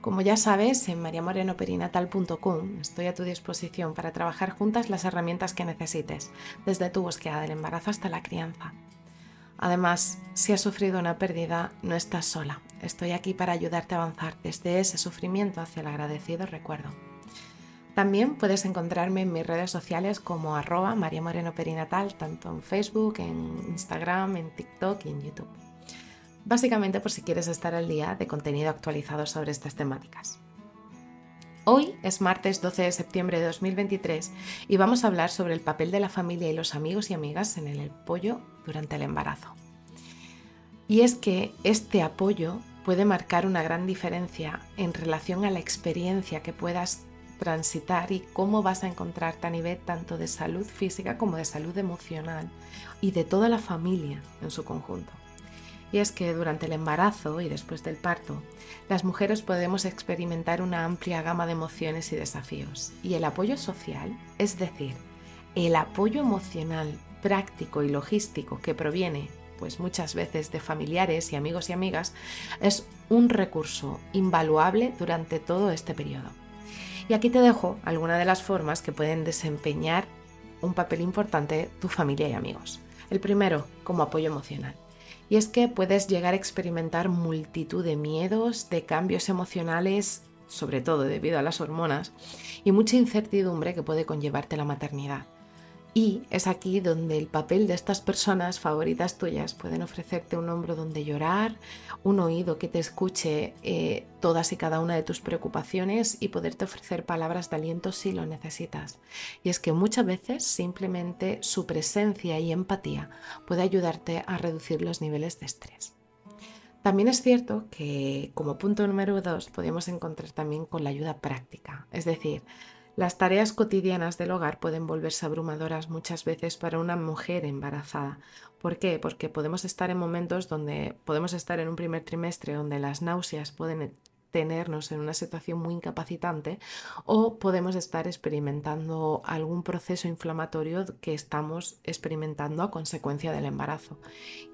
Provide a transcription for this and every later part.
Como ya sabes, en mariamorenoperinatal.com estoy a tu disposición para trabajar juntas las herramientas que necesites, desde tu búsqueda del embarazo hasta la crianza. Además, si has sufrido una pérdida, no estás sola. Estoy aquí para ayudarte a avanzar desde ese sufrimiento hacia el agradecido recuerdo. También puedes encontrarme en mis redes sociales como arroba mariamorenoperinatal, tanto en Facebook, en Instagram, en TikTok y en YouTube básicamente por si quieres estar al día de contenido actualizado sobre estas temáticas. Hoy es martes 12 de septiembre de 2023 y vamos a hablar sobre el papel de la familia y los amigos y amigas en el apoyo durante el embarazo. Y es que este apoyo puede marcar una gran diferencia en relación a la experiencia que puedas transitar y cómo vas a encontrarte a nivel tanto de salud física como de salud emocional y de toda la familia en su conjunto y es que durante el embarazo y después del parto, las mujeres podemos experimentar una amplia gama de emociones y desafíos. Y el apoyo social, es decir, el apoyo emocional, práctico y logístico que proviene pues muchas veces de familiares y amigos y amigas, es un recurso invaluable durante todo este periodo. Y aquí te dejo algunas de las formas que pueden desempeñar un papel importante tu familia y amigos. El primero, como apoyo emocional. Y es que puedes llegar a experimentar multitud de miedos, de cambios emocionales, sobre todo debido a las hormonas, y mucha incertidumbre que puede conllevarte la maternidad. Y es aquí donde el papel de estas personas favoritas tuyas pueden ofrecerte un hombro donde llorar, un oído que te escuche eh, todas y cada una de tus preocupaciones y poderte ofrecer palabras de aliento si lo necesitas. Y es que muchas veces simplemente su presencia y empatía puede ayudarte a reducir los niveles de estrés. También es cierto que como punto número dos podemos encontrar también con la ayuda práctica, es decir, las tareas cotidianas del hogar pueden volverse abrumadoras muchas veces para una mujer embarazada. ¿Por qué? Porque podemos estar en momentos donde podemos estar en un primer trimestre donde las náuseas pueden tenernos en una situación muy incapacitante o podemos estar experimentando algún proceso inflamatorio que estamos experimentando a consecuencia del embarazo.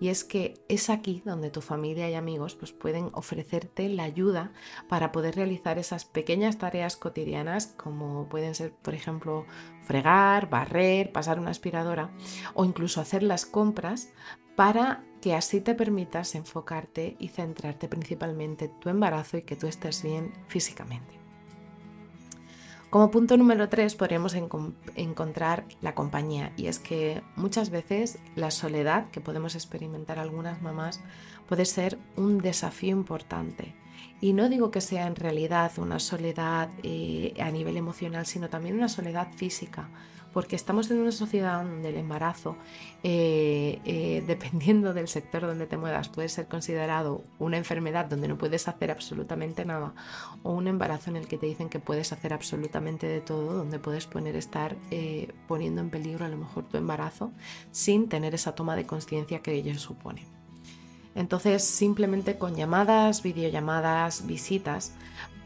Y es que es aquí donde tu familia y amigos pues, pueden ofrecerte la ayuda para poder realizar esas pequeñas tareas cotidianas como pueden ser, por ejemplo, fregar, barrer, pasar una aspiradora o incluso hacer las compras para que así te permitas enfocarte y centrarte principalmente en tu embarazo y que tú estés bien físicamente. Como punto número tres podríamos encontrar la compañía y es que muchas veces la soledad que podemos experimentar algunas mamás puede ser un desafío importante. Y no digo que sea en realidad una soledad eh, a nivel emocional, sino también una soledad física, porque estamos en una sociedad donde el embarazo, eh, eh, dependiendo del sector donde te muevas, puede ser considerado una enfermedad donde no puedes hacer absolutamente nada o un embarazo en el que te dicen que puedes hacer absolutamente de todo, donde puedes poner estar poniendo en peligro a lo mejor tu embarazo sin tener esa toma de conciencia que ello supone. Entonces, simplemente con llamadas, videollamadas, visitas,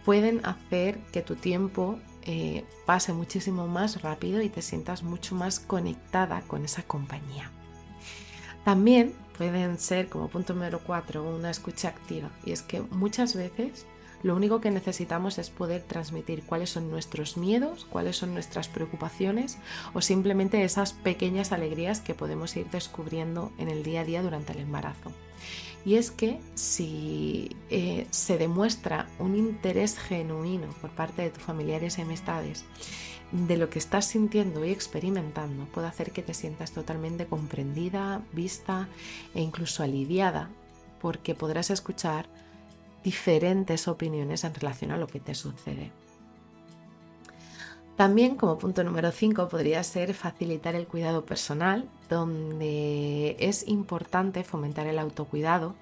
pueden hacer que tu tiempo eh, pase muchísimo más rápido y te sientas mucho más conectada con esa compañía. También pueden ser, como punto número 4, una escucha activa. Y es que muchas veces lo único que necesitamos es poder transmitir cuáles son nuestros miedos, cuáles son nuestras preocupaciones o simplemente esas pequeñas alegrías que podemos ir descubriendo en el día a día durante el embarazo. Y es que si eh, se demuestra un interés genuino por parte de tus familiares y amistades de lo que estás sintiendo y experimentando, puede hacer que te sientas totalmente comprendida, vista e incluso aliviada, porque podrás escuchar diferentes opiniones en relación a lo que te sucede. También como punto número 5 podría ser facilitar el cuidado personal, donde es importante fomentar el autocuidado,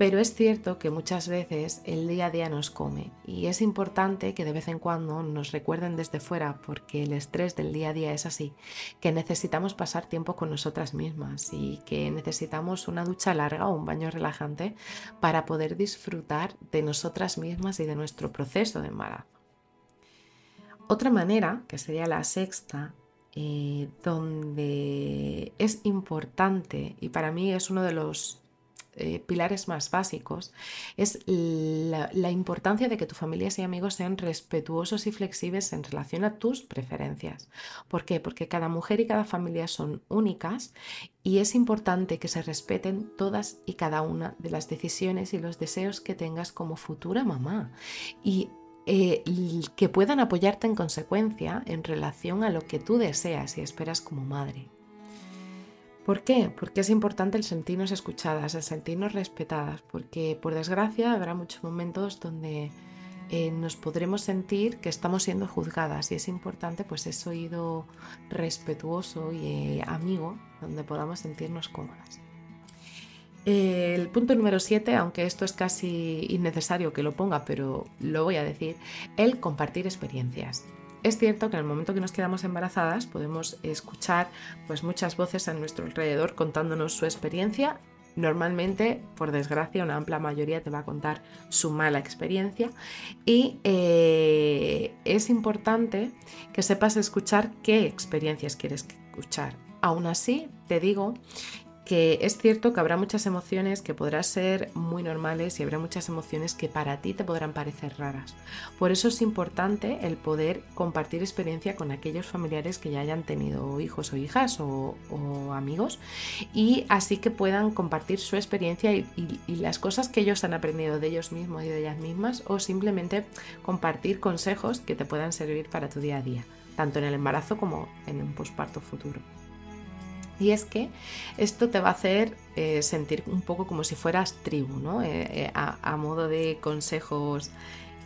Pero es cierto que muchas veces el día a día nos come y es importante que de vez en cuando nos recuerden desde fuera, porque el estrés del día a día es así, que necesitamos pasar tiempo con nosotras mismas y que necesitamos una ducha larga o un baño relajante para poder disfrutar de nosotras mismas y de nuestro proceso de embarazo. Otra manera, que sería la sexta, eh, donde es importante y para mí es uno de los eh, pilares más básicos es la, importancia de que tu familia y amigos sean respetuosos y flexibles en relación a tus preferencias. ¿Por qué? Porque cada mujer y cada familia son únicas y es importante que se respeten todas y cada una de las decisiones y los deseos que tengas como futura mamá. Y eh, que puedan apoyarte en consecuencia en relación a lo que tú deseas y esperas como madre. ¿Por qué? Porque es importante el sentirnos escuchadas, el sentirnos respetadas, porque por desgracia habrá muchos momentos donde eh, nos podremos sentir que estamos siendo juzgadas y es importante pues ese oído respetuoso y eh, amigo donde podamos sentirnos cómodas. el punto número 7, aunque esto es casi innecesario que lo ponga, pero lo voy a decir, el compartir experiencias. Es cierto que en el momento que nos quedamos embarazadas podemos escuchar pues, muchas voces a nuestro alrededor contándonos su experiencia. Normalmente, por desgracia, una amplia mayoría te va a contar su mala experiencia y eh, es importante que sepas escuchar qué experiencias quieres escuchar. Aún así, te digo que es cierto que habrá muchas emociones que podrán ser muy normales y habrá muchas emociones que para ti te podrán parecer raras. Por eso es importante el poder compartir experiencia con aquellos familiares que ya hayan tenido hijos o hijas o, amigos y así que puedan compartir su experiencia y, y las cosas que ellos han aprendido de ellos mismos y de ellas mismas o simplemente compartir consejos que te puedan servir para tu día a día, tanto en el embarazo como en un posparto futuro. Y es que esto te va a hacer eh, sentir un poco como si fueras tribu, ¿no? Eh, eh, a, modo de consejos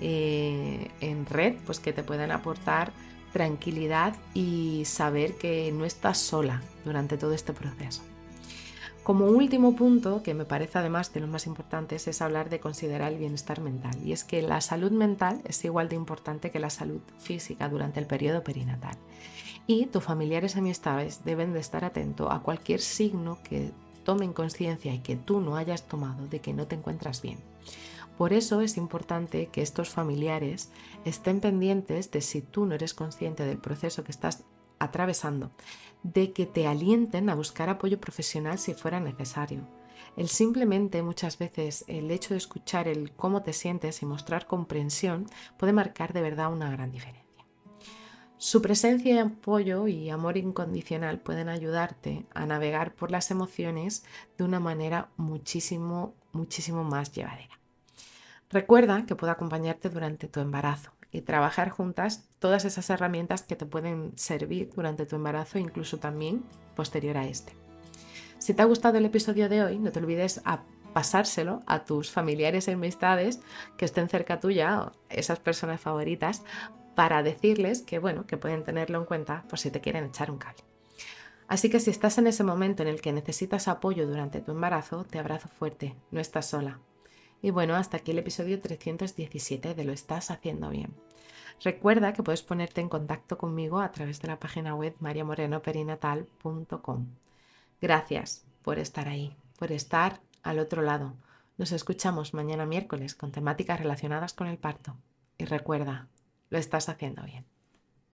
en red, pues que te puedan aportar tranquilidad y saber que no estás sola durante todo este proceso. Como último punto, que me parece además de los más importantes, es hablar de considerar el bienestar mental. Y es que la salud mental es igual de importante que la salud física durante el periodo perinatal y tus familiares amistades deben de estar atentos a cualquier signo que tomen conciencia y que tú no hayas tomado de que no te encuentras bien. Por eso es importante que estos familiares estén pendientes de si tú no eres consciente del proceso que estás atravesando, de que te alienten a buscar apoyo profesional si fuera necesario. El simplemente muchas veces el hecho de escuchar el cómo te sientes y mostrar comprensión puede marcar de verdad una gran diferencia. Su presencia y apoyo y amor incondicional pueden ayudarte a navegar por las emociones de una manera muchísimo, muchísimo más llevadera. Recuerda que puedo acompañarte durante tu embarazo y trabajar juntas todas esas herramientas que te pueden servir durante tu embarazo, incluso también posterior a este. Si te ha gustado el episodio de hoy, no te olvides a pasárselo a tus familiares y amistades que estén cerca tuya, esas personas favoritas, para decirles que, bueno, que pueden tenerlo en cuenta por si te quieren echar un cable. Así que si estás en ese momento en el que necesitas apoyo durante tu embarazo, te abrazo fuerte, no estás sola. Y bueno, hasta aquí el episodio 317 de Lo estás haciendo bien. Recuerda que puedes ponerte en contacto conmigo a través de la página web mariamorenoperinatal.com. Gracias por estar ahí, por estar al otro lado. Nos escuchamos mañana miércoles con temáticas relacionadas con el parto. Y recuerda, lo estás haciendo bien.